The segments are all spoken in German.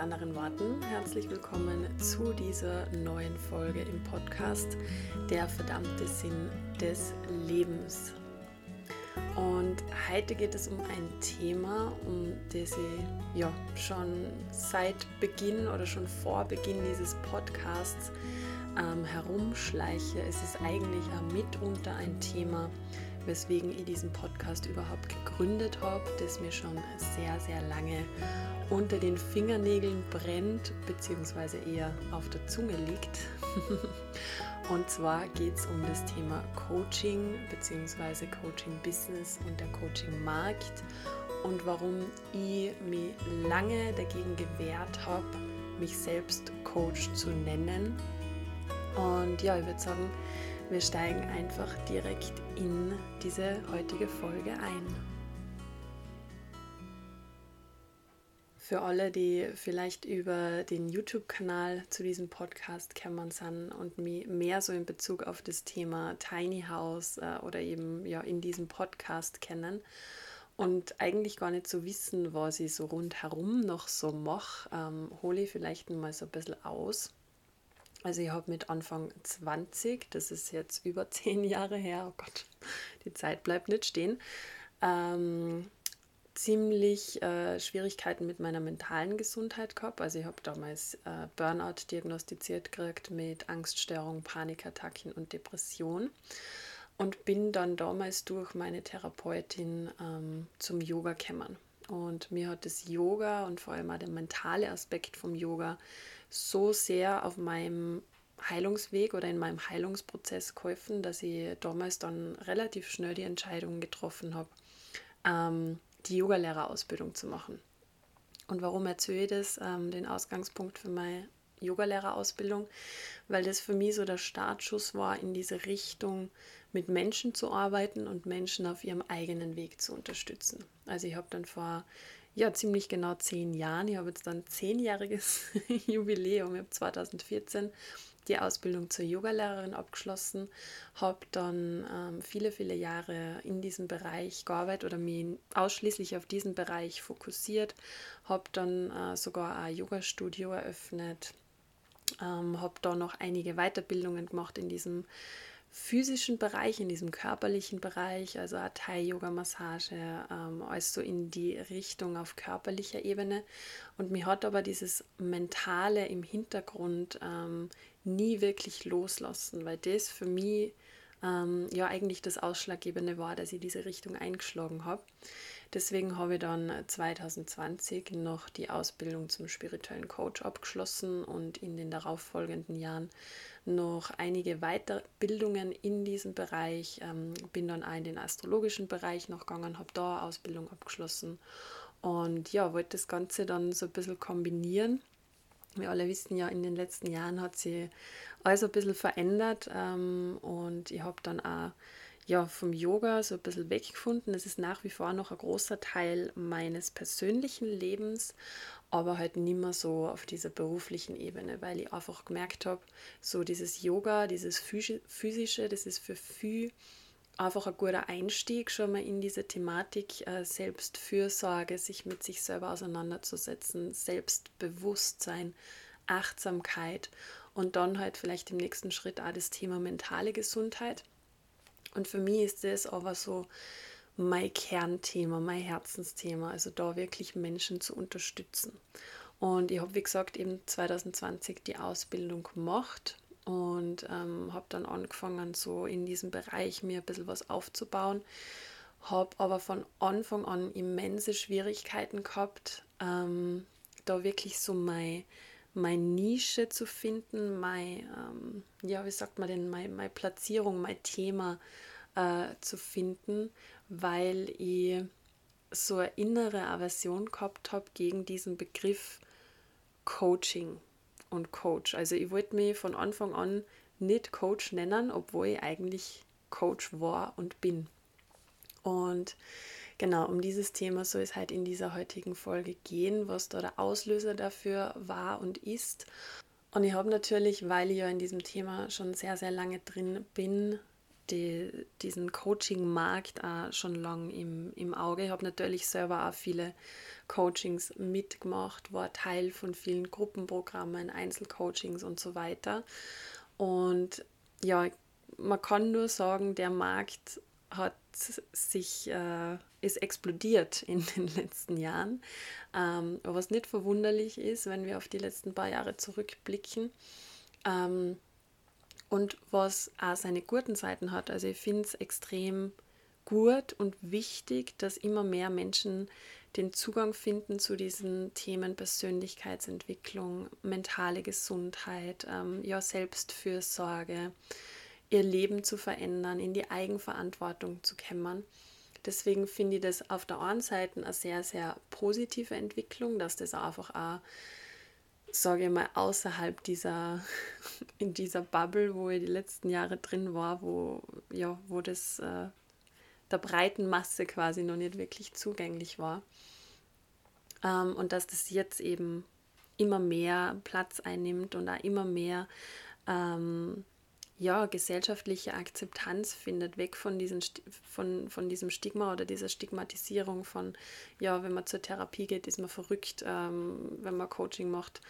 anderen Worten, herzlich willkommen zu dieser neuen Folge im Podcast Der verdammte Sinn des Lebens. Und heute geht es um ein Thema, um das ich ja schon seit Beginn oder schon vor Beginn dieses Podcasts ähm, herumschleiche. Es ist eigentlich mitunter ein Thema, weswegen ich diesen Podcast überhaupt gegründet habe, das mir schon sehr, sehr lange unter den Fingernägeln brennt, beziehungsweise eher auf der Zunge liegt. und zwar geht es um das Thema Coaching, beziehungsweise Coaching Business und der Coaching Markt und warum ich mich lange dagegen gewehrt habe, mich selbst Coach zu nennen. Und ja, ich würde sagen, wir steigen einfach direkt in diese heutige Folge ein. Für alle, die vielleicht über den YouTube-Kanal zu diesem Podcast kennen sind und mehr so in Bezug auf das Thema Tiny House äh, oder eben ja in diesem Podcast kennen und eigentlich gar nicht so wissen, was ich so rundherum noch so mache, ähm, hole ich vielleicht mal so ein bisschen aus. Also ich habe mit Anfang 20, das ist jetzt über zehn Jahre her, oh Gott, die Zeit bleibt nicht stehen, ähm, ziemlich äh, Schwierigkeiten mit meiner mentalen Gesundheit gehabt. Also ich habe damals äh, Burnout diagnostiziert gekriegt mit Angststörung, Panikattacken und Depression und bin dann damals durch meine Therapeutin ähm, zum Yoga gekommen. Und mir hat das Yoga und vor allem auch der mentale Aspekt vom Yoga so sehr auf meinem Heilungsweg oder in meinem Heilungsprozess geholfen, dass ich damals dann relativ schnell die Entscheidung getroffen habe, ähm, die Yogalehrerausbildung zu machen. Und warum erzähle ich das, ähm, den Ausgangspunkt für meine Yogalehrerausbildung? Weil das für mich so der Startschuss war, in diese Richtung mit Menschen zu arbeiten und Menschen auf ihrem eigenen Weg zu unterstützen. Also ich habe dann vor ja, ziemlich genau zehn Jahren. Ich habe jetzt dann zehnjähriges Jubiläum. Ich habe 2014 die Ausbildung zur Yogalehrerin abgeschlossen, habe dann ähm, viele, viele Jahre in diesem Bereich gearbeitet oder mich ausschließlich auf diesen Bereich fokussiert, habe dann äh, sogar ein Yoga-Studio eröffnet, ähm, habe da noch einige Weiterbildungen gemacht in diesem physischen Bereich, in diesem körperlichen Bereich, also Thai-Yoga-Massage, ähm, alles so in die Richtung auf körperlicher Ebene. Und mir hat aber dieses Mentale im Hintergrund ähm, nie wirklich loslassen, weil das für mich ähm, ja eigentlich das Ausschlaggebende war, dass ich diese Richtung eingeschlagen habe. Deswegen habe ich dann 2020 noch die Ausbildung zum spirituellen Coach abgeschlossen und in den darauffolgenden Jahren noch einige Weiterbildungen in diesem Bereich. Ähm, bin dann auch in den astrologischen Bereich noch gegangen, habe da Ausbildung abgeschlossen und ja, wollte das Ganze dann so ein bisschen kombinieren. Wir alle wissen ja, in den letzten Jahren hat sich alles ein bisschen verändert ähm, und ich habe dann auch ja, vom Yoga so ein bisschen weggefunden. Es ist nach wie vor noch ein großer Teil meines persönlichen Lebens, aber halt nicht mehr so auf dieser beruflichen Ebene, weil ich einfach gemerkt habe, so dieses Yoga, dieses physische, das ist für viel einfach ein guter Einstieg schon mal in diese Thematik äh, Selbstfürsorge, sich mit sich selber auseinanderzusetzen, Selbstbewusstsein, Achtsamkeit und dann halt vielleicht im nächsten Schritt auch das Thema mentale Gesundheit. Und für mich ist das aber so mein Kernthema, mein Herzensthema, also da wirklich Menschen zu unterstützen. Und ich habe, wie gesagt, eben 2020 die Ausbildung gemacht und ähm, habe dann angefangen, so in diesem Bereich mir ein bisschen was aufzubauen. Habe aber von Anfang an immense Schwierigkeiten gehabt, ähm, da wirklich so meine mein Nische zu finden, meine, ähm, ja, wie sagt man denn, meine, meine Platzierung, mein Thema äh, zu finden, weil ich so eine innere Aversion gehabt habe gegen diesen Begriff Coaching und Coach. Also ich wollte mich von Anfang an nicht Coach nennen, obwohl ich eigentlich Coach war und bin. Und genau um dieses Thema soll es halt in dieser heutigen Folge gehen, was da der Auslöser dafür war und ist. Und ich habe natürlich, weil ich ja in diesem Thema schon sehr, sehr lange drin bin, die, diesen Coaching-Markt auch schon lange im, im Auge. Ich habe natürlich selber auch viele Coachings mitgemacht, war Teil von vielen Gruppenprogrammen, Einzelcoachings und so weiter. Und ja, man kann nur sagen, der Markt hat sich, äh, ist explodiert in den letzten Jahren. Ähm, was nicht verwunderlich ist, wenn wir auf die letzten paar Jahre zurückblicken. Ähm, und was auch seine guten Seiten hat. Also ich finde es extrem gut und wichtig, dass immer mehr Menschen den Zugang finden zu diesen Themen Persönlichkeitsentwicklung, mentale Gesundheit, ähm, ja, Selbstfürsorge, ihr Leben zu verändern, in die Eigenverantwortung zu kämmern. Deswegen finde ich das auf der einen Seite eine sehr, sehr positive Entwicklung, dass das einfach auch, sage ich mal, außerhalb dieser, in dieser Bubble, wo ich die letzten Jahre drin war, wo, ja, wo das äh, der breiten Masse quasi noch nicht wirklich zugänglich war. Ähm, und dass das jetzt eben immer mehr Platz einnimmt und auch immer mehr ähm, ja, gesellschaftliche Akzeptanz findet, weg von, diesen, von, von diesem Stigma oder dieser Stigmatisierung von, ja, wenn man zur Therapie geht, ist man verrückt, ähm, wenn man Coaching macht,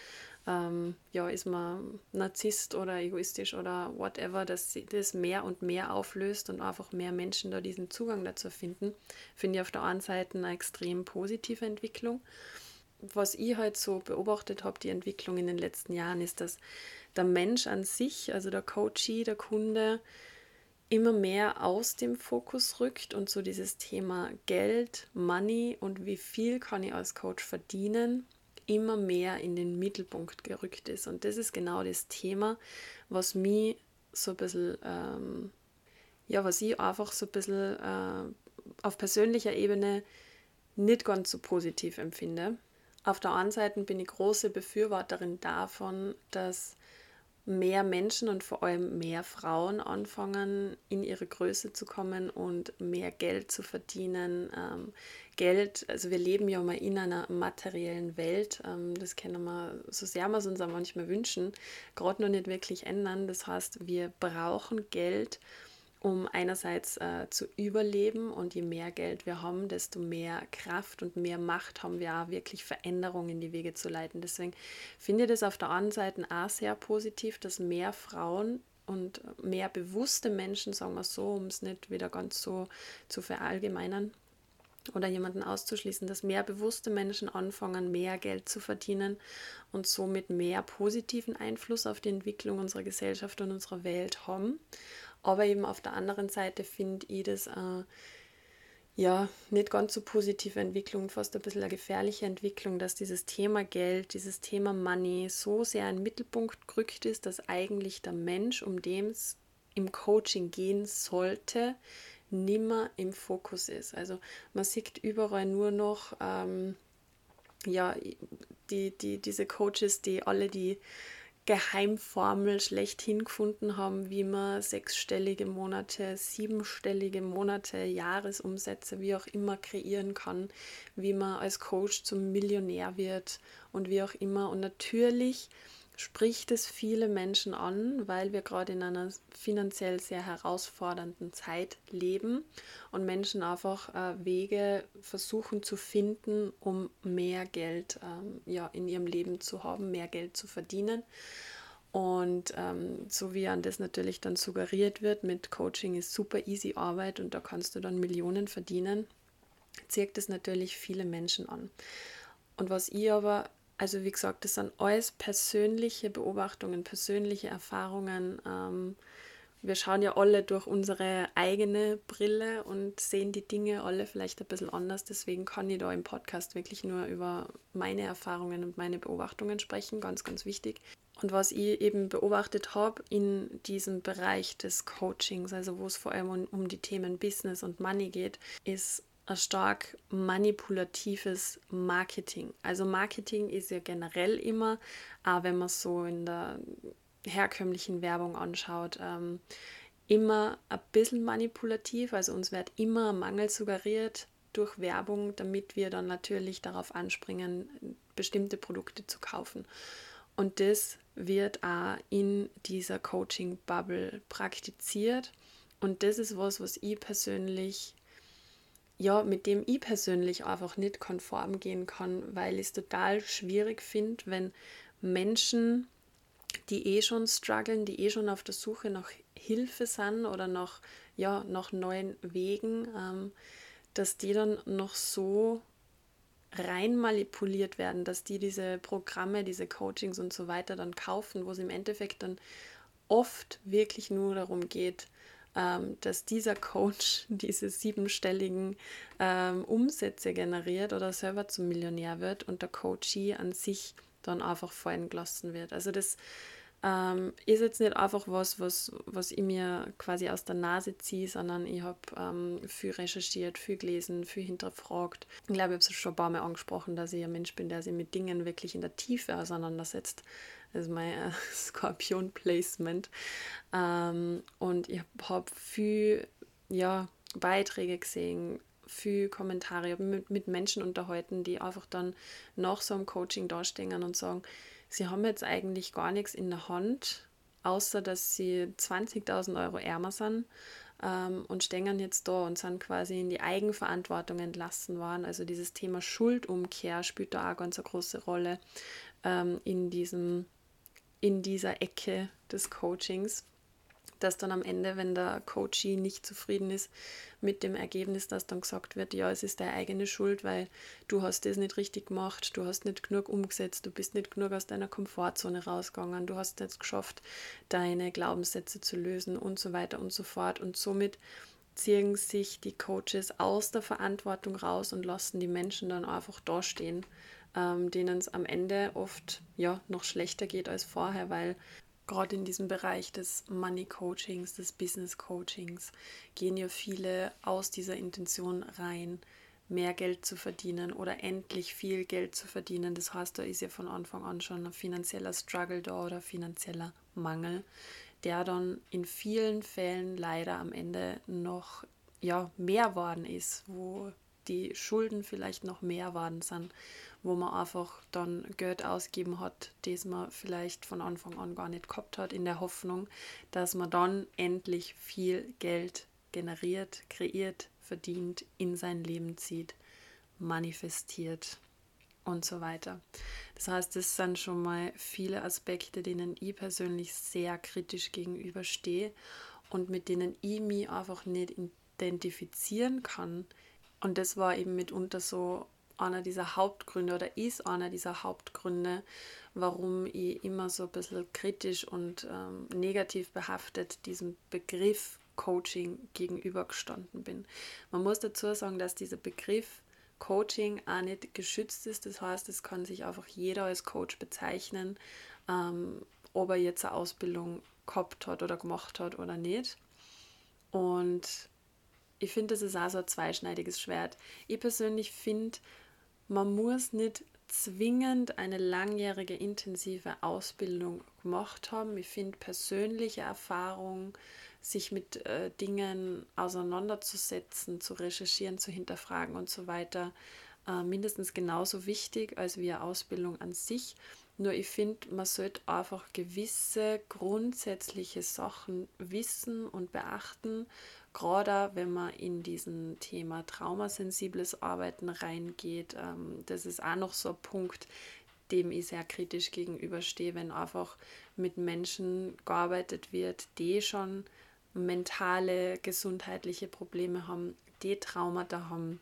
ähm, ja, ist man Narzisst oder egoistisch oder whatever, dass das mehr und mehr auflöst und einfach mehr Menschen da diesen Zugang dazu finden, finde ich auf der einen Seite eine extrem positive Entwicklung. Was ich halt so beobachtet habe, die Entwicklung in den letzten Jahren, ist, dass der Mensch an sich, also der Coachee, der Kunde, immer mehr aus dem Fokus rückt und so dieses Thema Geld, Money und wie viel kann ich als Coach verdienen, immer mehr in den Mittelpunkt gerückt ist. Und das ist genau das Thema, was mich so ein bisschen, ähm, ja, was ich einfach so ein bisschen äh, auf persönlicher Ebene nicht ganz so positiv empfinde. Auf der einen Seite bin ich große Befürworterin davon, dass mehr Menschen und vor allem mehr Frauen anfangen, in ihre Größe zu kommen und mehr Geld zu verdienen. Ähm, Geld, also wir leben ja mal in einer materiellen Welt, ähm, das können wir, so sehr wir es uns auch manchmal wünschen, gerade noch nicht wirklich ändern. Das heißt, wir brauchen Geld, um einerseits äh, zu überleben und je mehr Geld wir haben, desto mehr Kraft und mehr Macht haben wir auch wirklich Veränderungen in die Wege zu leiten. Deswegen finde ich das auf der anderen Seite auch sehr positiv, dass mehr Frauen und mehr bewusste Menschen, sagen wir so, um es nicht wieder ganz so zu verallgemeinern oder jemanden auszuschließen, dass mehr bewusste Menschen anfangen, mehr Geld zu verdienen und somit mehr positiven Einfluss auf die Entwicklung unserer Gesellschaft und unserer Welt haben. Aber eben auf der anderen Seite finde ich das äh, ja nicht ganz so positive Entwicklung, fast ein bisschen eine gefährliche Entwicklung, dass dieses Thema Geld, dieses Thema Money so sehr in den Mittelpunkt gerückt ist, dass eigentlich der Mensch, um den es im Coaching gehen sollte, nimmer im Fokus ist. Also man sieht überall nur noch ähm, ja, die, die, diese Coaches, die alle die Geheimformel schlechthin gefunden haben, wie man sechsstellige Monate, siebenstellige Monate, Jahresumsätze, wie auch immer kreieren kann, wie man als Coach zum Millionär wird und wie auch immer. Und natürlich spricht es viele Menschen an, weil wir gerade in einer finanziell sehr herausfordernden Zeit leben und Menschen einfach äh, Wege versuchen zu finden, um mehr Geld ähm, ja, in ihrem Leben zu haben, mehr Geld zu verdienen. Und ähm, so wie an das natürlich dann suggeriert wird, mit Coaching ist super easy Arbeit und da kannst du dann Millionen verdienen, zirkt es natürlich viele Menschen an. Und was ich aber also wie gesagt, das sind alles persönliche Beobachtungen, persönliche Erfahrungen. Ähm, wir schauen ja alle durch unsere eigene Brille und sehen die Dinge alle vielleicht ein bisschen anders. Deswegen kann ich da im Podcast wirklich nur über meine Erfahrungen und meine Beobachtungen sprechen, ganz, ganz wichtig. Und was ich eben beobachtet habe in diesem Bereich des Coachings, also wo es vor allem um, um die Themen Business und Money geht, ist stark manipulatives Marketing. Also Marketing ist ja generell immer, auch wenn man so in der herkömmlichen Werbung anschaut, ähm, immer ein bisschen manipulativ. Also uns wird immer Mangel suggeriert durch Werbung, damit wir dann natürlich darauf anspringen, bestimmte Produkte zu kaufen. Und das wird auch in dieser Coaching-Bubble praktiziert Und das ist was, was ich persönlich, ja, mit dem ich persönlich einfach nicht konform gehen kann, weil ich es total schwierig finde, wenn Menschen, die eh schon strugglen, die eh schon auf der Suche nach Hilfe sind oder nach, ja, nach neuen Wegen, ähm, dass die dann noch so rein manipuliert werden, dass die diese Programme, diese Coachings und so weiter dann kaufen, wo es im Endeffekt dann oft wirklich nur darum geht, ähm, dass dieser Coach diese siebenstelligen ähm, Umsätze generiert oder selber zum Millionär wird und der Coachee an sich dann einfach fallen gelassen wird. Also das ähm, ist jetzt nicht einfach was, was, was ich mir quasi aus der Nase ziehe, sondern ich habe ähm, viel recherchiert, viel gelesen, viel hinterfragt. Ich glaube, ich habe es schon ein paar Mal angesprochen, dass ich ein Mensch bin, der sich mit Dingen wirklich in der Tiefe auseinandersetzt. Das ist mein äh, Skorpion-Placement. Ähm, und ich habe viel ja, Beiträge gesehen, viel Kommentare, ich mit, mit Menschen unterhalten, die einfach dann nach so einem Coaching dastehen und sagen, sie haben jetzt eigentlich gar nichts in der Hand, außer dass sie 20.000 Euro ärmer sind ähm, und stehen jetzt da und sind quasi in die Eigenverantwortung entlassen worden. Also dieses Thema Schuldumkehr spielt da auch ganz eine große Rolle ähm, in, diesem, in dieser Ecke des Coachings dass dann am Ende, wenn der Coachee nicht zufrieden ist mit dem Ergebnis, dass dann gesagt wird, ja, es ist deine eigene Schuld, weil du hast das nicht richtig gemacht, du hast nicht genug umgesetzt, du bist nicht genug aus deiner Komfortzone rausgegangen, du hast jetzt geschafft, deine Glaubenssätze zu lösen und so weiter und so fort. Und somit ziehen sich die Coaches aus der Verantwortung raus und lassen die Menschen dann einfach dastehen, ähm, denen es am Ende oft ja noch schlechter geht als vorher, weil gerade in diesem Bereich des Money Coachings, des Business Coachings, gehen ja viele aus dieser Intention rein, mehr Geld zu verdienen oder endlich viel Geld zu verdienen. Das heißt, da ist ja von Anfang an schon ein finanzieller Struggle da oder finanzieller Mangel, der dann in vielen Fällen leider am Ende noch ja, mehr worden ist, wo die Schulden vielleicht noch mehr worden sind wo man einfach dann Geld ausgeben hat, das man vielleicht von Anfang an gar nicht gehabt hat, in der Hoffnung, dass man dann endlich viel Geld generiert, kreiert, verdient, in sein Leben zieht, manifestiert und so weiter. Das heißt, das sind schon mal viele Aspekte, denen ich persönlich sehr kritisch gegenüberstehe und mit denen ich mich einfach nicht identifizieren kann. Und das war eben mitunter so einer dieser Hauptgründe oder ist einer dieser Hauptgründe, warum ich immer so ein bisschen kritisch und ähm, negativ behaftet diesem Begriff Coaching gegenübergestanden bin. Man muss dazu sagen, dass dieser Begriff Coaching auch nicht geschützt ist. Das heißt, es kann sich einfach jeder als Coach bezeichnen, ähm, ob er jetzt eine Ausbildung gehabt hat oder gemacht hat oder nicht. Und ich finde, das ist auch so ein zweischneidiges Schwert. Ich persönlich finde, man muss nicht zwingend eine langjährige intensive Ausbildung gemacht haben. Ich finde persönliche Erfahrung, sich mit äh, Dingen auseinanderzusetzen, zu recherchieren, zu hinterfragen und so weiter, äh, mindestens genauso wichtig als wie eine Ausbildung an sich. Nur ich finde, man sollte einfach gewisse grundsätzliche Sachen wissen und beachten, gerade wenn man in diesen Thema traumasensibles Arbeiten reingeht, ähm, das ist auch noch so ein Punkt, dem ich sehr kritisch gegenüberstehe, wenn einfach mit Menschen gearbeitet wird, die schon mentale, gesundheitliche Probleme haben, die Traumata haben,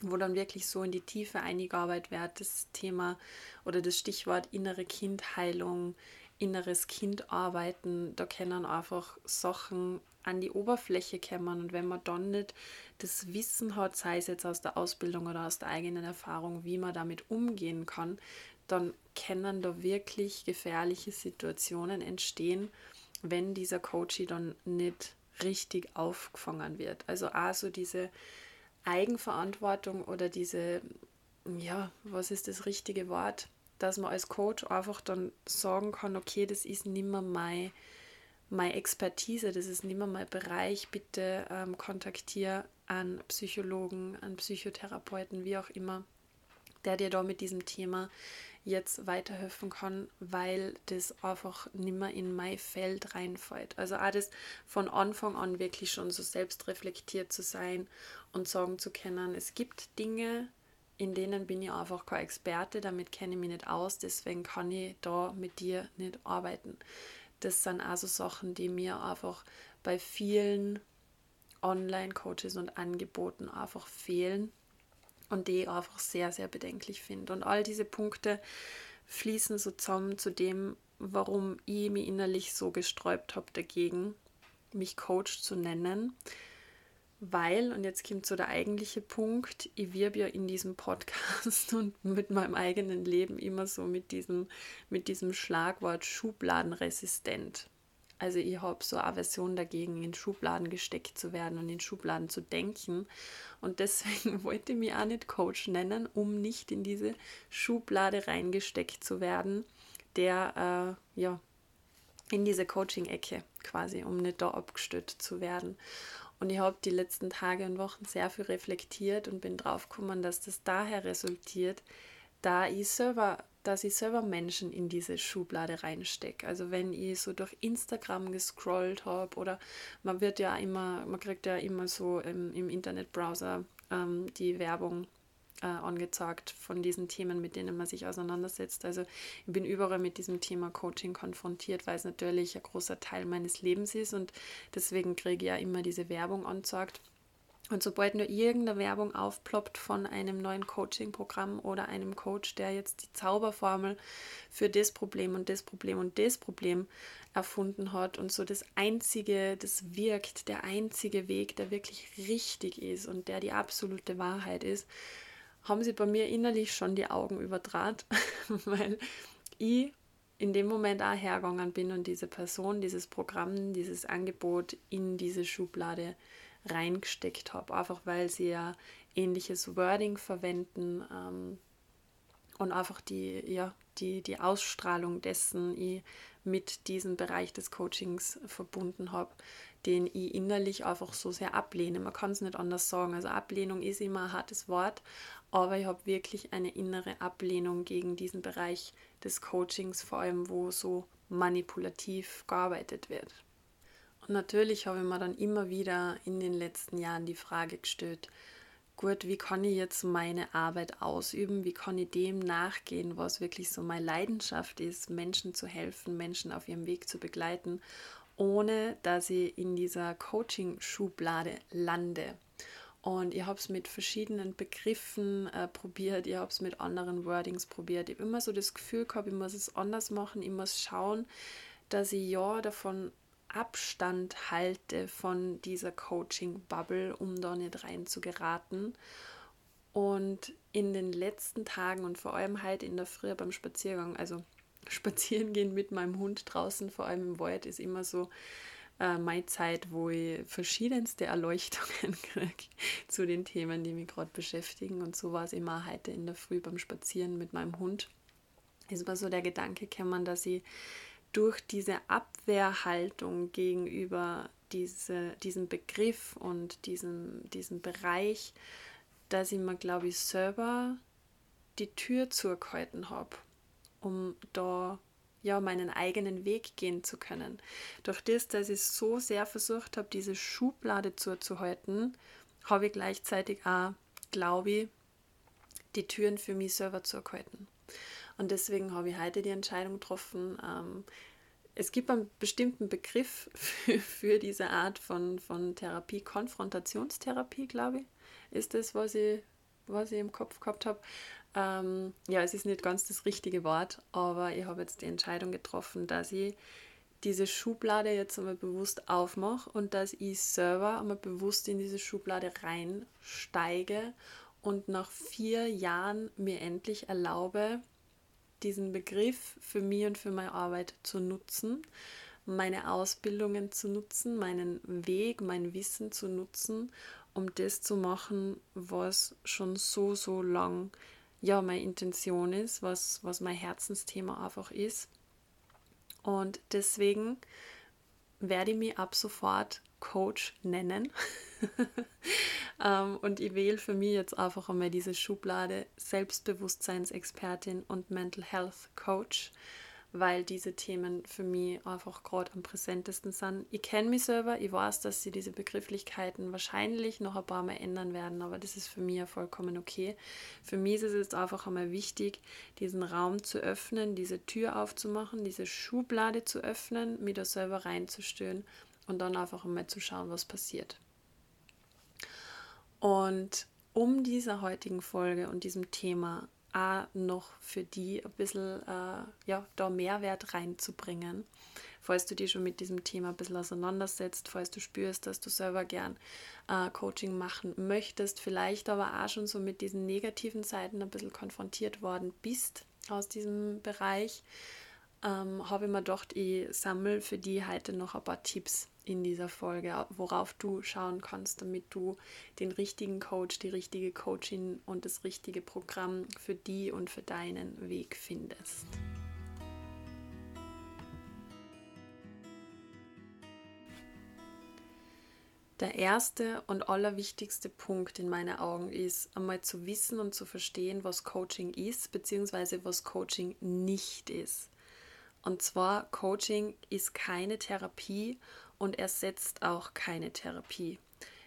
wo dann wirklich so in die Tiefe eingearbeitet wird, das Thema oder das Stichwort innere Kindheilung, inneres Kind arbeiten, da können einfach Sachen an die Oberfläche kommen und wenn man dann nicht das Wissen hat, sei es jetzt aus der Ausbildung oder aus der eigenen Erfahrung, wie man damit umgehen kann, dann können da wirklich gefährliche Situationen entstehen, wenn dieser Coach dann nicht richtig aufgefangen wird. Also also diese Eigenverantwortung oder diese, ja, was ist das richtige Wort, dass man als Coach einfach dann sagen kann, okay, das ist nicht mehr mein meine Expertise, das ist nicht mehr mein Bereich, bitte ähm, kontaktiere an Psychologen, an Psychotherapeuten, wie auch immer, der dir da mit diesem Thema jetzt weiterhelfen kann, weil das einfach nimmer in mein Feld reinfällt. Also das von Anfang an wirklich schon so selbstreflektiert zu sein und sagen zu können, es gibt Dinge, in denen bin ich einfach kein Experte, damit kenne ich mich nicht aus, deswegen kann ich da mit dir nicht arbeiten. Das sind also Sachen, die mir einfach bei vielen Online-Coaches und Angeboten einfach fehlen und die ich einfach sehr, sehr bedenklich finde. Und all diese Punkte fließen so zusammen zu dem, warum ich mich innerlich so gesträubt habe dagegen, mich Coach zu nennen. Weil, und jetzt kommt so der eigentliche Punkt, ich wirb ja in diesem Podcast und mit meinem eigenen Leben immer so mit diesem, mit diesem Schlagwort schubladenresistent. Also ich habe so Aversion dagegen, in Schubladen gesteckt zu werden und in Schubladen zu denken. Und deswegen wollte ich mich auch nicht Coach nennen, um nicht in diese Schublade reingesteckt zu werden, der äh, ja in diese Coaching-Ecke quasi, um nicht da abgestützt zu werden. Und ich habe die letzten Tage und Wochen sehr viel reflektiert und bin drauf gekommen, dass das daher resultiert, da ich selber dass ich selber Menschen in diese Schublade reinstecke. Also wenn ich so durch Instagram gescrollt habe oder man wird ja immer, man kriegt ja immer so im, im Internetbrowser ähm, die Werbung äh, angezeigt von diesen Themen, mit denen man sich auseinandersetzt. Also ich bin überall mit diesem Thema Coaching konfrontiert, weil es natürlich ein großer Teil meines Lebens ist und deswegen kriege ich ja immer diese Werbung angezeigt. Und sobald nur irgendeine Werbung aufploppt von einem neuen Coaching-Programm oder einem Coach, der jetzt die Zauberformel für das Problem und das Problem und das Problem erfunden hat und so das einzige, das wirkt, der einzige Weg, der wirklich richtig ist und der die absolute Wahrheit ist, haben sie bei mir innerlich schon die Augen überdraht, weil ich in dem Moment auch hergegangen bin und diese Person, dieses Programm, dieses Angebot in diese Schublade reingesteckt habe, einfach weil sie ja ähnliches Wording verwenden ähm, und einfach die, ja, die, die Ausstrahlung dessen ich mit diesem Bereich des Coachings verbunden habe, den ich innerlich einfach so sehr ablehne. Man kann es nicht anders sagen. Also Ablehnung ist immer ein hartes Wort, aber ich habe wirklich eine innere Ablehnung gegen diesen Bereich des Coachings, vor allem wo so manipulativ gearbeitet wird. Und natürlich habe ich mir dann immer wieder in den letzten Jahren die Frage gestellt, gut, wie kann ich jetzt meine Arbeit ausüben? Wie kann ich dem nachgehen, was wirklich so meine Leidenschaft ist, Menschen zu helfen, Menschen auf ihrem Weg zu begleiten, ohne dass ich in dieser Coaching-Schublade lande. Und ich habe es mit verschiedenen Begriffen äh, probiert, ich habe es mit anderen Wordings probiert. Ich habe immer so das Gefühl gehabt, ich muss es anders machen, ich muss schauen, dass ich ja davon Abstand halte von dieser Coaching-Bubble, um da nicht rein zu geraten. Und in den letzten Tagen und vor allem halt in der Früh beim Spaziergang, also spazieren gehen mit meinem Hund draußen, vor allem im Wald, ist immer so äh, meine Zeit, wo ich verschiedenste Erleuchtungen kriege zu den Themen, die mich gerade beschäftigen. Und so war es immer heute in der Früh beim Spazieren mit meinem Hund. Es war so der Gedanke gekommen, dass ich durch diese Abwehrhaltung gegenüber diese, diesem Begriff und diesem, diesem Bereich, dass ich mir, glaube ich, selber die Tür zugehalten habe, um da ja meinen eigenen Weg gehen zu können. Durch das, dass ich so sehr versucht habe, diese Schublade zuzuhalten, habe ich gleichzeitig auch, glaube ich, die Türen für mich selber zugehalten. Und deswegen habe ich heute die Entscheidung getroffen, ähm, es gibt einen bestimmten Begriff für, diese Art von, von Therapie, Konfrontationstherapie, glaube ich, ist das, was ich, was ich im Kopf gehabt habe. Ähm, ja, es ist nicht ganz das richtige Wort, aber ich habe jetzt die Entscheidung getroffen, dass ich diese Schublade jetzt einmal bewusst aufmache und dass ich selber einmal bewusst in diese Schublade reinsteige und nach vier Jahren mir endlich erlaube, diesen Begriff für mich und für meine Arbeit zu nutzen, meine Ausbildungen zu nutzen, meinen Weg, mein Wissen zu nutzen, um das zu machen, was schon so, so lang ja meine Intention ist, was, was mein Herzensthema einfach ist. Und deswegen werde ich mich ab sofort Coach nennen. ähm, und ich wähle für mich jetzt einfach einmal diese Schublade Selbstbewusstseinsexpertin und Mental Health Coach weil diese Themen für mich einfach gerade am präsentesten sind. Ich kenne mich selber, ich weiß, dass sie diese Begrifflichkeiten wahrscheinlich noch ein paar Mal ändern werden, aber das ist für mich ja vollkommen okay. Für mich ist es jetzt einfach einmal wichtig, diesen Raum zu öffnen, diese Tür aufzumachen, diese Schublade zu öffnen, mir da selber reinzustören und dann einfach einmal zu schauen, was passiert. Und um dieser heutigen Folge und diesem Thema auch noch für die ein bisschen äh, ja, da Mehrwert reinzubringen. Falls du dich schon mit diesem Thema ein bisschen auseinandersetzt, falls du spürst, dass du selber gern äh, Coaching machen möchtest, vielleicht aber auch schon so mit diesen negativen Seiten ein bisschen konfrontiert worden bist aus diesem Bereich, ähm, habe ich mir gedacht, ich sammle für die heute noch ein paar Tipps in dieser Folge, worauf du schauen kannst, damit du den richtigen Coach, die richtige Coachin und das richtige Programm für die und für deinen Weg findest. Der erste und allerwichtigste Punkt in meinen Augen ist, einmal zu wissen und zu verstehen, was Coaching ist, beziehungsweise was Coaching nicht ist. Und zwar, Coaching ist keine Therapie und ersetzt auch keine Therapie.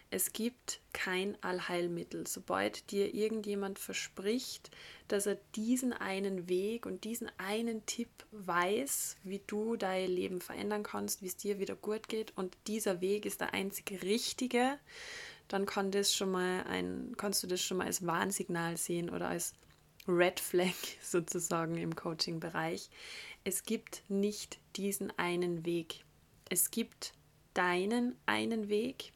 Es gibt kein Allheilmittel. Sobald dir irgendjemand verspricht, dass er diesen einen Weg und diesen einen Tipp weiß, wie du dein Leben verändern kannst, wie es dir wieder gut geht und dieser Weg ist der einzige richtige, dann kann das schon mal ein, kannst du das schon mal als Warnsignal sehen oder als Red Flag sozusagen im Coaching-Bereich. Es gibt nicht diesen einen Weg. Es gibt deinen einen Weg,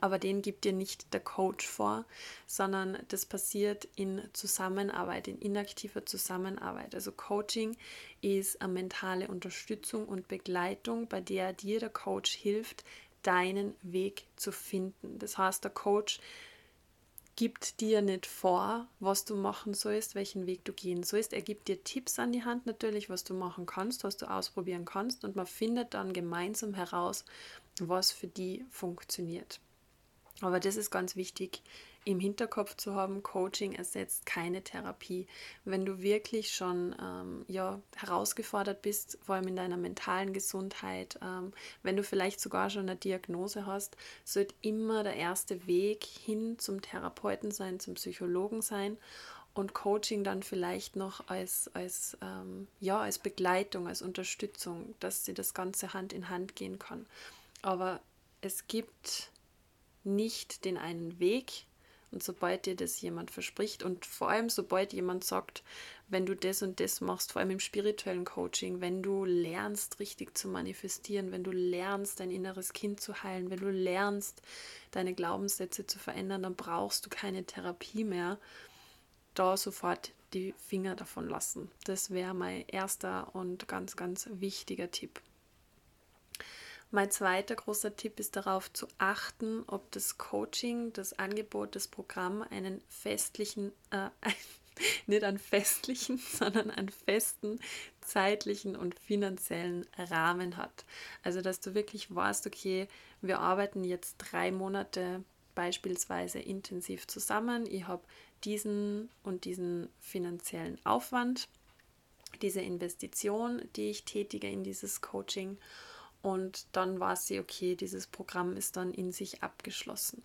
aber den gibt dir nicht der Coach vor, sondern das passiert in Zusammenarbeit, in inaktiver Zusammenarbeit. Also Coaching ist eine mentale Unterstützung und Begleitung, bei der dir der Coach hilft, deinen Weg zu finden. Das heißt, der Coach gibt dir nicht vor, was du machen sollst, welchen Weg du gehen sollst. Er gibt dir Tipps an die Hand natürlich, was du machen kannst, was du ausprobieren kannst und man findet dann gemeinsam heraus, was für die funktioniert. Aber das ist ganz wichtig im Hinterkopf zu haben, Coaching ersetzt keine Therapie. Wenn du wirklich schon ähm, ja, herausgefordert bist, vor allem in deiner mentalen Gesundheit, ähm, wenn du vielleicht sogar schon eine Diagnose hast, sollte immer der erste Weg hin zum Therapeuten sein, zum Psychologen sein und Coaching dann vielleicht noch als, als, ähm, ja, als Begleitung, als Unterstützung, dass sie das Ganze Hand in Hand gehen kann. Aber es gibt nicht den einen Weg, und sobald dir das jemand verspricht und vor allem sobald jemand sagt, wenn du das und das machst, vor allem im spirituellen Coaching, wenn du lernst, richtig zu manifestieren, wenn du lernst, dein inneres Kind zu heilen, wenn du lernst, deine Glaubenssätze zu verändern, dann brauchst du keine Therapie mehr. Da sofort die Finger davon lassen. Das wäre mein erster und ganz, ganz wichtiger Tipp. Mein zweiter großer Tipp ist darauf zu achten, ob das Coaching, das Angebot, das Programm einen festlichen, äh, nicht einen festlichen, sondern einen festen zeitlichen und finanziellen Rahmen hat. Also, dass du wirklich weißt, okay, wir arbeiten jetzt drei Monate beispielsweise intensiv zusammen. Ich habe diesen und diesen finanziellen Aufwand, diese Investition, die ich tätige in dieses Coaching und dann war sie, okay, dieses Programm ist dann in sich abgeschlossen.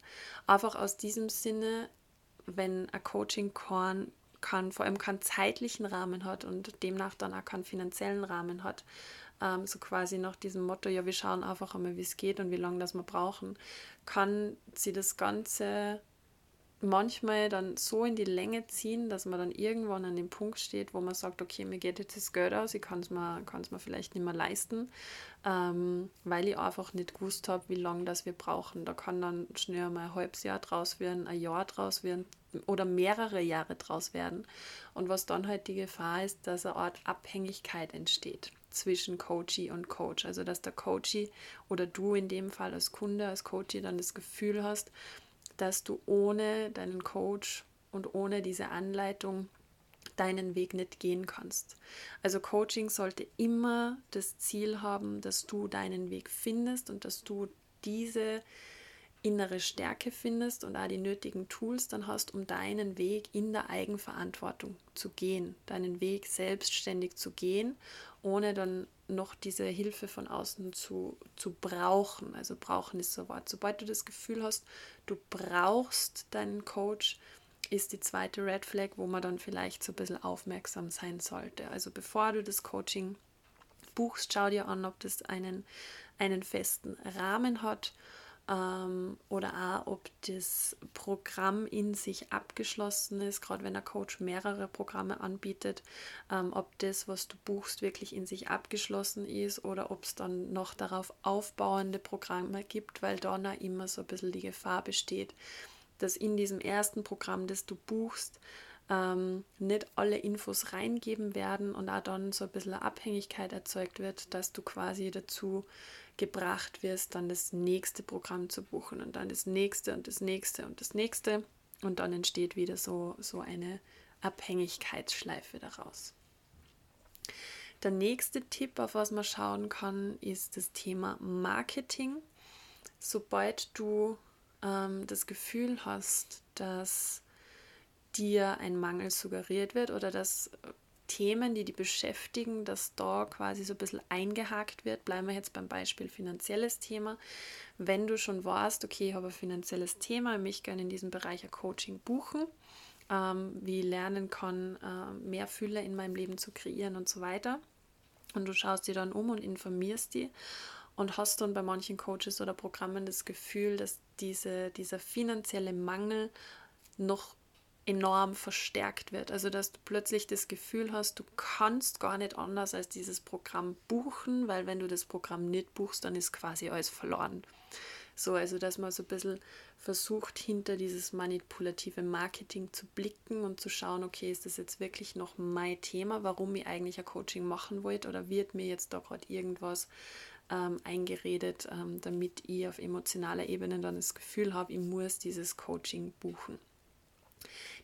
Einfach aus diesem Sinne, wenn ein Coaching kann, kann vor allem keinen zeitlichen Rahmen hat und demnach dann auch keinen finanziellen Rahmen hat, ähm, so quasi nach diesem Motto, ja, wir schauen einfach einmal, wie es geht und wie lange das wir brauchen, kann sie das Ganze manchmal dann so in die Länge ziehen, dass man dann irgendwann an dem Punkt steht, wo man sagt, okay, mir geht jetzt das Geld aus, ich kann es mir, mir vielleicht nicht mehr leisten, ähm, weil ich einfach nicht gewusst habe, wie lange das wir brauchen. Da kann dann schnell mal ein halbes Jahr draus werden, ein Jahr draus werden oder mehrere Jahre draus werden. Und was dann halt die Gefahr ist, dass eine Art Abhängigkeit entsteht zwischen Coachee und Coach. Also dass der Coachee oder du in dem Fall als Kunde, als Coachee dann das Gefühl hast, dass du ohne deinen Coach und ohne diese Anleitung deinen Weg nicht gehen kannst. Also Coaching sollte immer das Ziel haben, dass du deinen Weg findest und dass du diese innere Stärke findest und auch die nötigen Tools dann hast, um deinen Weg in der Eigenverantwortung zu gehen, deinen Weg selbstständig zu gehen, ohne dann noch diese Hilfe von außen zu, zu brauchen. Also brauchen ist so ein Wort. Sobald du das Gefühl hast, du brauchst deinen Coach, ist die zweite Red Flag, wo man dann vielleicht so ein bisschen aufmerksam sein sollte. Also bevor du das Coaching buchst, schau dir an, ob das einen, einen festen Rahmen hat ähm, oder auch, ob das Programm in sich abgeschlossen ist, gerade wenn der Coach mehrere Programme anbietet, ähm, ob das, was du buchst, wirklich in sich abgeschlossen ist oder ob es dann noch darauf aufbauende Programme gibt, weil da immer so ein bisschen die Gefahr besteht, dass in diesem ersten Programm, das du buchst, ähm, nicht alle Infos reingeben werden und auch dann so ein bisschen Abhängigkeit erzeugt wird, dass du quasi dazu gebracht wirst, dann das nächste Programm zu buchen und dann das nächste und das nächste und das nächste. Und dann entsteht wieder so, so eine Abhängigkeitsschleife daraus. Der nächste Tipp, auf was man schauen kann, ist das Thema Marketing. Sobald du ähm, das Gefühl hast, dass dir ein Mangel suggeriert wird oder dass Themen, die die beschäftigen, dass da quasi so ein bisschen eingehakt wird. Bleiben wir jetzt beim Beispiel finanzielles Thema. Wenn du schon weißt, okay, ich habe ein finanzielles Thema, ich möchte gerne in diesem Bereich ein Coaching buchen, ähm, wie ich lernen kann, äh, mehr Fülle in meinem Leben zu kreieren und so weiter. Und du schaust dir dann um und informierst die und hast dann bei manchen Coaches oder Programmen das Gefühl, dass diese, dieser finanzielle Mangel noch enorm verstärkt wird. Also dass du plötzlich das Gefühl hast, du kannst gar nicht anders als dieses Programm buchen, weil wenn du das Programm nicht buchst, dann ist quasi alles verloren. So, also dass man so ein bisschen versucht, hinter dieses manipulative Marketing zu blicken und zu schauen, okay, ist das jetzt wirklich noch mein Thema, warum ich eigentlich ein Coaching machen wollte oder wird mir jetzt da gerade irgendwas ähm, eingeredet, ähm, damit ich auf emotionaler Ebene dann das Gefühl habe, ich muss dieses Coaching buchen.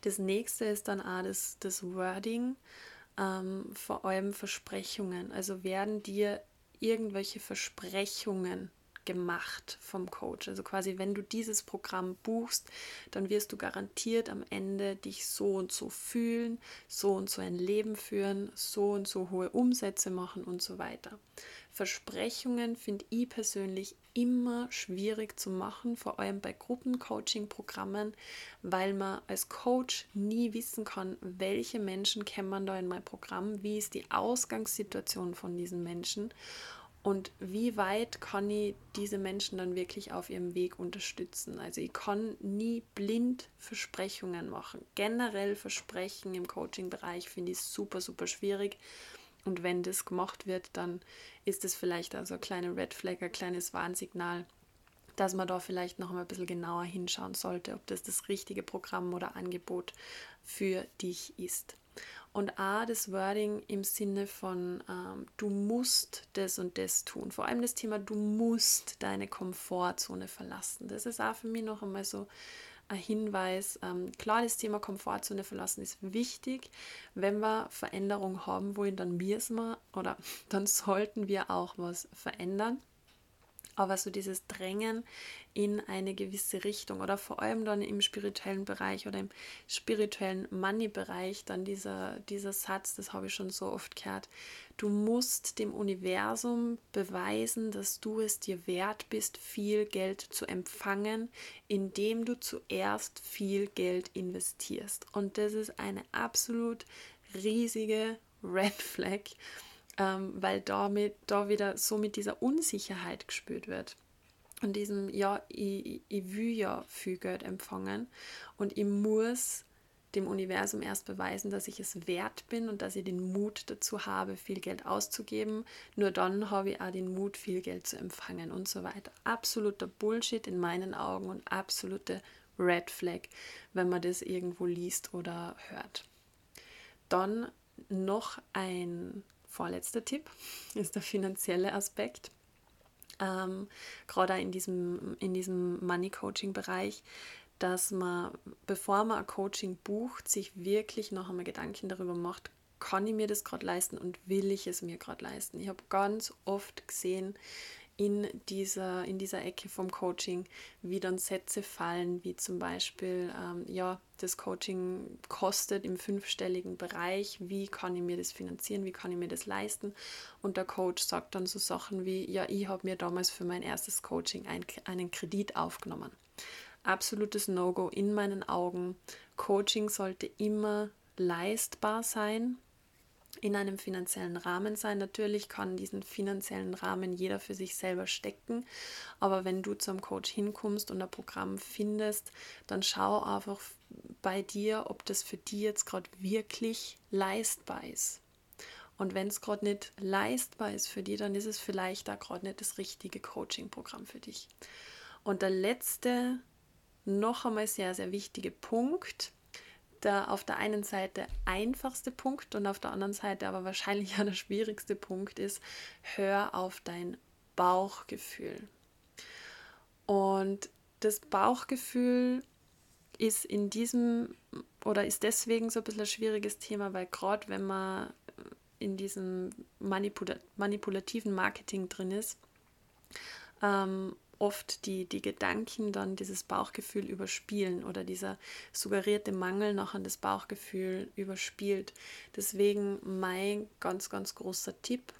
Das nächste ist dann auch das, das Wording, ähm, vor allem Versprechungen. Also werden dir irgendwelche Versprechungen gemacht vom Coach. Also quasi, wenn du dieses Programm buchst, dann wirst du garantiert am Ende dich so und so fühlen, so und so ein Leben führen, so und so hohe Umsätze machen und so weiter. Versprechungen finde ich persönlich immer schwierig zu machen, vor allem bei Gruppencoaching-Programmen, weil man als Coach nie wissen kann, welche Menschen kennen da in mein Programm, wie ist die Ausgangssituation von diesen Menschen und wie weit kann ich diese Menschen dann wirklich auf ihrem Weg unterstützen. Also ich kann nie blind Versprechungen machen. Generell Versprechen im Coaching-Bereich finde ich super, super schwierig und wenn das gemacht wird, dann ist es vielleicht also ein kleiner Red Flag, ein kleines Warnsignal, dass man da vielleicht noch mal ein bisschen genauer hinschauen sollte, ob das das richtige Programm oder Angebot für dich ist. Und A, das Wording im Sinne von, ähm, du musst das und das tun. Vor allem das Thema, du musst deine Komfortzone verlassen. Das ist auch für mich noch einmal so ein Hinweis. Ähm, klar, das Thema Komfortzone verlassen ist wichtig. Wenn wir Veränderung haben wollen, dann müssen wir oder dann sollten wir auch was verändern aber so dieses Drängen in eine gewisse Richtung oder vor allem dann im spirituellen Bereich oder im spirituellen Money-Bereich, dann dieser, dieser Satz, das habe ich schon so oft gehört, du musst dem Universum beweisen, dass du es dir wert bist, viel Geld zu empfangen, indem du zuerst viel Geld investierst. Und das ist eine absolut riesige Red Flag ähm, weil damit da wieder so mit dieser Unsicherheit gespürt wird. Und diesem, ja, ich, ich will ja viel Geld empfangen und ich muss dem Universum erst beweisen, dass ich es wert bin und dass ich den Mut dazu habe, viel Geld auszugeben. Nur dann habe ich auch den Mut, viel Geld zu empfangen und so weiter. Absoluter Bullshit in meinen Augen und absolute Red Flag, wenn man das irgendwo liest oder hört. Dann noch ein vorletzter Tipp ist der finanzielle Aspekt. Ähm, gerade in diesem, in diesem Money-Coaching-Bereich, dass man, bevor man ein Coaching bucht, sich wirklich noch einmal Gedanken darüber macht, kann ich mir das gerade leisten und will ich es mir gerade leisten. Ich habe ganz oft gesehen in dieser, in dieser Ecke vom Coaching, wie dann Sätze fallen, wie zum Beispiel, ähm, ja, das Coaching kostet im fünfstelligen Bereich, wie kann ich mir das finanzieren, wie kann ich mir das leisten. Und der Coach sagt dann so Sachen wie, ja, ich habe mir damals für mein erstes Coaching ein, einen Kredit aufgenommen. Absolutes No-Go in meinen Augen. Coaching sollte immer leistbar sein in einem finanziellen Rahmen sein. Natürlich kann diesen finanziellen Rahmen jeder für sich selber stecken, aber wenn du zum Coach hinkommst und ein Programm findest, dann schau einfach bei dir, ob das für dich jetzt gerade wirklich leistbar ist. Und wenn es gerade nicht leistbar ist für dich, dann ist es vielleicht da gerade nicht das richtige Coaching-Programm für dich. Und der letzte, noch einmal sehr, sehr wichtige Punkt, der auf der einen Seite einfachste Punkt und auf der anderen Seite aber wahrscheinlich auch der schwierigste Punkt ist, hör auf dein Bauchgefühl. Und das Bauchgefühl ist in diesem oder ist deswegen so ein bisschen ein schwieriges Thema, weil gerade wenn man in diesem Manipula manipulativen Marketing drin ist, ähm, oft die, die Gedanken dann dieses Bauchgefühl überspielen oder dieser suggerierte Mangel noch an das Bauchgefühl überspielt. Deswegen mein ganz, ganz großer Tipp,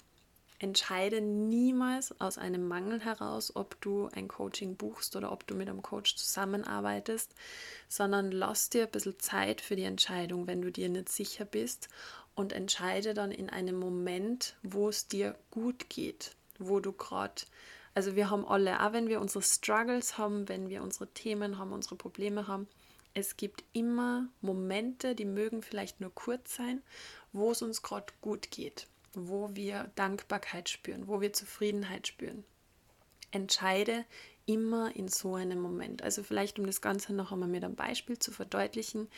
entscheide niemals aus einem Mangel heraus, ob du ein Coaching buchst oder ob du mit einem Coach zusammenarbeitest, sondern lass dir ein bisschen Zeit für die Entscheidung, wenn du dir nicht sicher bist und entscheide dann in einem Moment, wo es dir gut geht, wo du gerade also wir haben alle, auch wenn wir unsere Struggles haben, wenn wir unsere Themen haben, unsere Probleme haben, es gibt immer Momente, die mögen vielleicht nur kurz sein, wo es uns gerade gut geht, wo wir Dankbarkeit spüren, wo wir Zufriedenheit spüren. Entscheide immer in so einem Moment. Also vielleicht, um das Ganze noch einmal mit einem Beispiel zu verdeutlichen.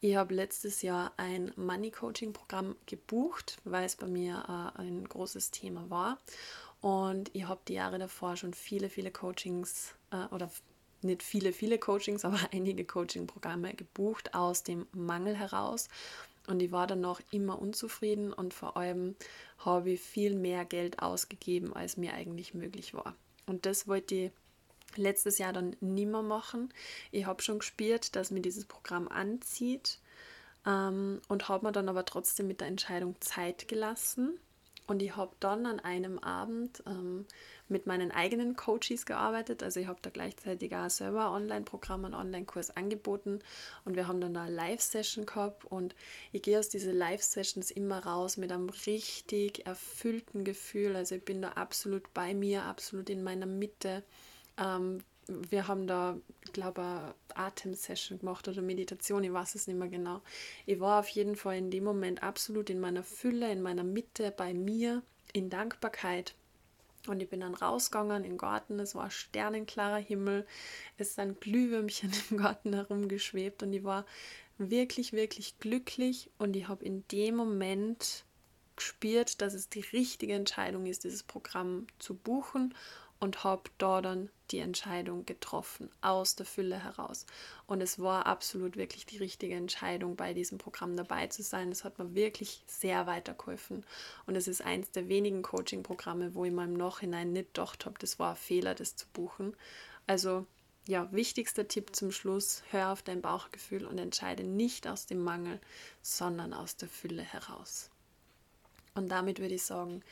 Ich habe letztes Jahr ein Money Coaching Programm gebucht, weil es bei mir äh, ein großes Thema war. Und ich habe die Jahre davor schon viele, viele Coachings äh, oder nicht viele, viele Coachings, aber einige Coaching-Programme gebucht aus dem Mangel heraus. Und ich war dann noch immer unzufrieden und vor allem habe ich viel mehr Geld ausgegeben, als mir eigentlich möglich war. Und das wollte ich letztes Jahr dann nimmer machen. Ich habe schon gespürt, dass mir dieses Programm anzieht ähm, und habe mir dann aber trotzdem mit der Entscheidung Zeit gelassen und ich habe dann an einem Abend ähm, mit meinen eigenen Coaches gearbeitet. Also ich habe da gleichzeitig auch selber Online-Programm, einen Online-Kurs angeboten und wir haben dann da eine Live-Session gehabt und ich gehe aus diesen Live-Sessions immer raus mit einem richtig erfüllten Gefühl. Also ich bin da absolut bei mir, absolut in meiner Mitte. Ähm, wir haben da, ich glaube, eine Atemsession gemacht oder Meditation, ich weiß es nicht mehr genau. Ich war auf jeden Fall in dem Moment absolut in meiner Fülle, in meiner Mitte, bei mir, in Dankbarkeit. Und ich bin dann rausgegangen im Garten, es war sternenklarer Himmel, es sind Glühwürmchen im Garten herumgeschwebt und ich war wirklich, wirklich glücklich und ich habe in dem Moment gespürt, dass es die richtige Entscheidung ist, dieses Programm zu buchen und habe da dann die Entscheidung getroffen, aus der Fülle heraus. Und es war absolut wirklich die richtige Entscheidung, bei diesem Programm dabei zu sein. Es hat mir wirklich sehr weitergeholfen. Und es ist eins der wenigen Coaching-Programme, wo ich mir im Nachhinein nicht gedacht habe, das war ein Fehler, das zu buchen. Also ja, wichtigster Tipp zum Schluss, hör auf dein Bauchgefühl und entscheide nicht aus dem Mangel, sondern aus der Fülle heraus. Und damit würde ich sagen,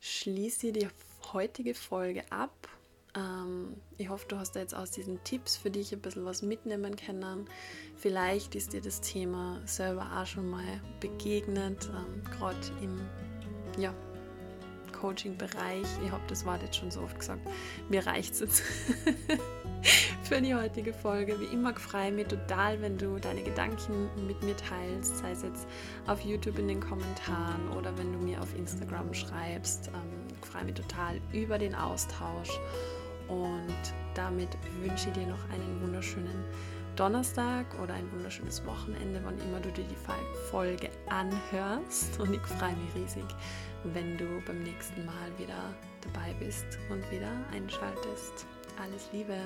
schließe die heutige Folge ab. Ähm, ich hoffe, du hast jetzt aus diesen Tipps für dich ein bisschen was mitnehmen können. Vielleicht ist dir das Thema selber auch schon mal begegnet, ähm, gerade im ja, Coaching-Bereich. Ich habe das Wort jetzt schon so oft gesagt. Mir reicht es jetzt. für die heutige Folge. Wie immer freue ich mich total, wenn du deine Gedanken mit mir teilst, sei es jetzt auf YouTube in den Kommentaren oder wenn du mir auf Instagram schreibst. Ähm, ich freue mich total über den Austausch und damit wünsche ich dir noch einen wunderschönen Donnerstag oder ein wunderschönes Wochenende, wann immer du dir die Folge anhörst. Und ich freue mich riesig, wenn du beim nächsten Mal wieder dabei bist und wieder einschaltest. Alles Liebe!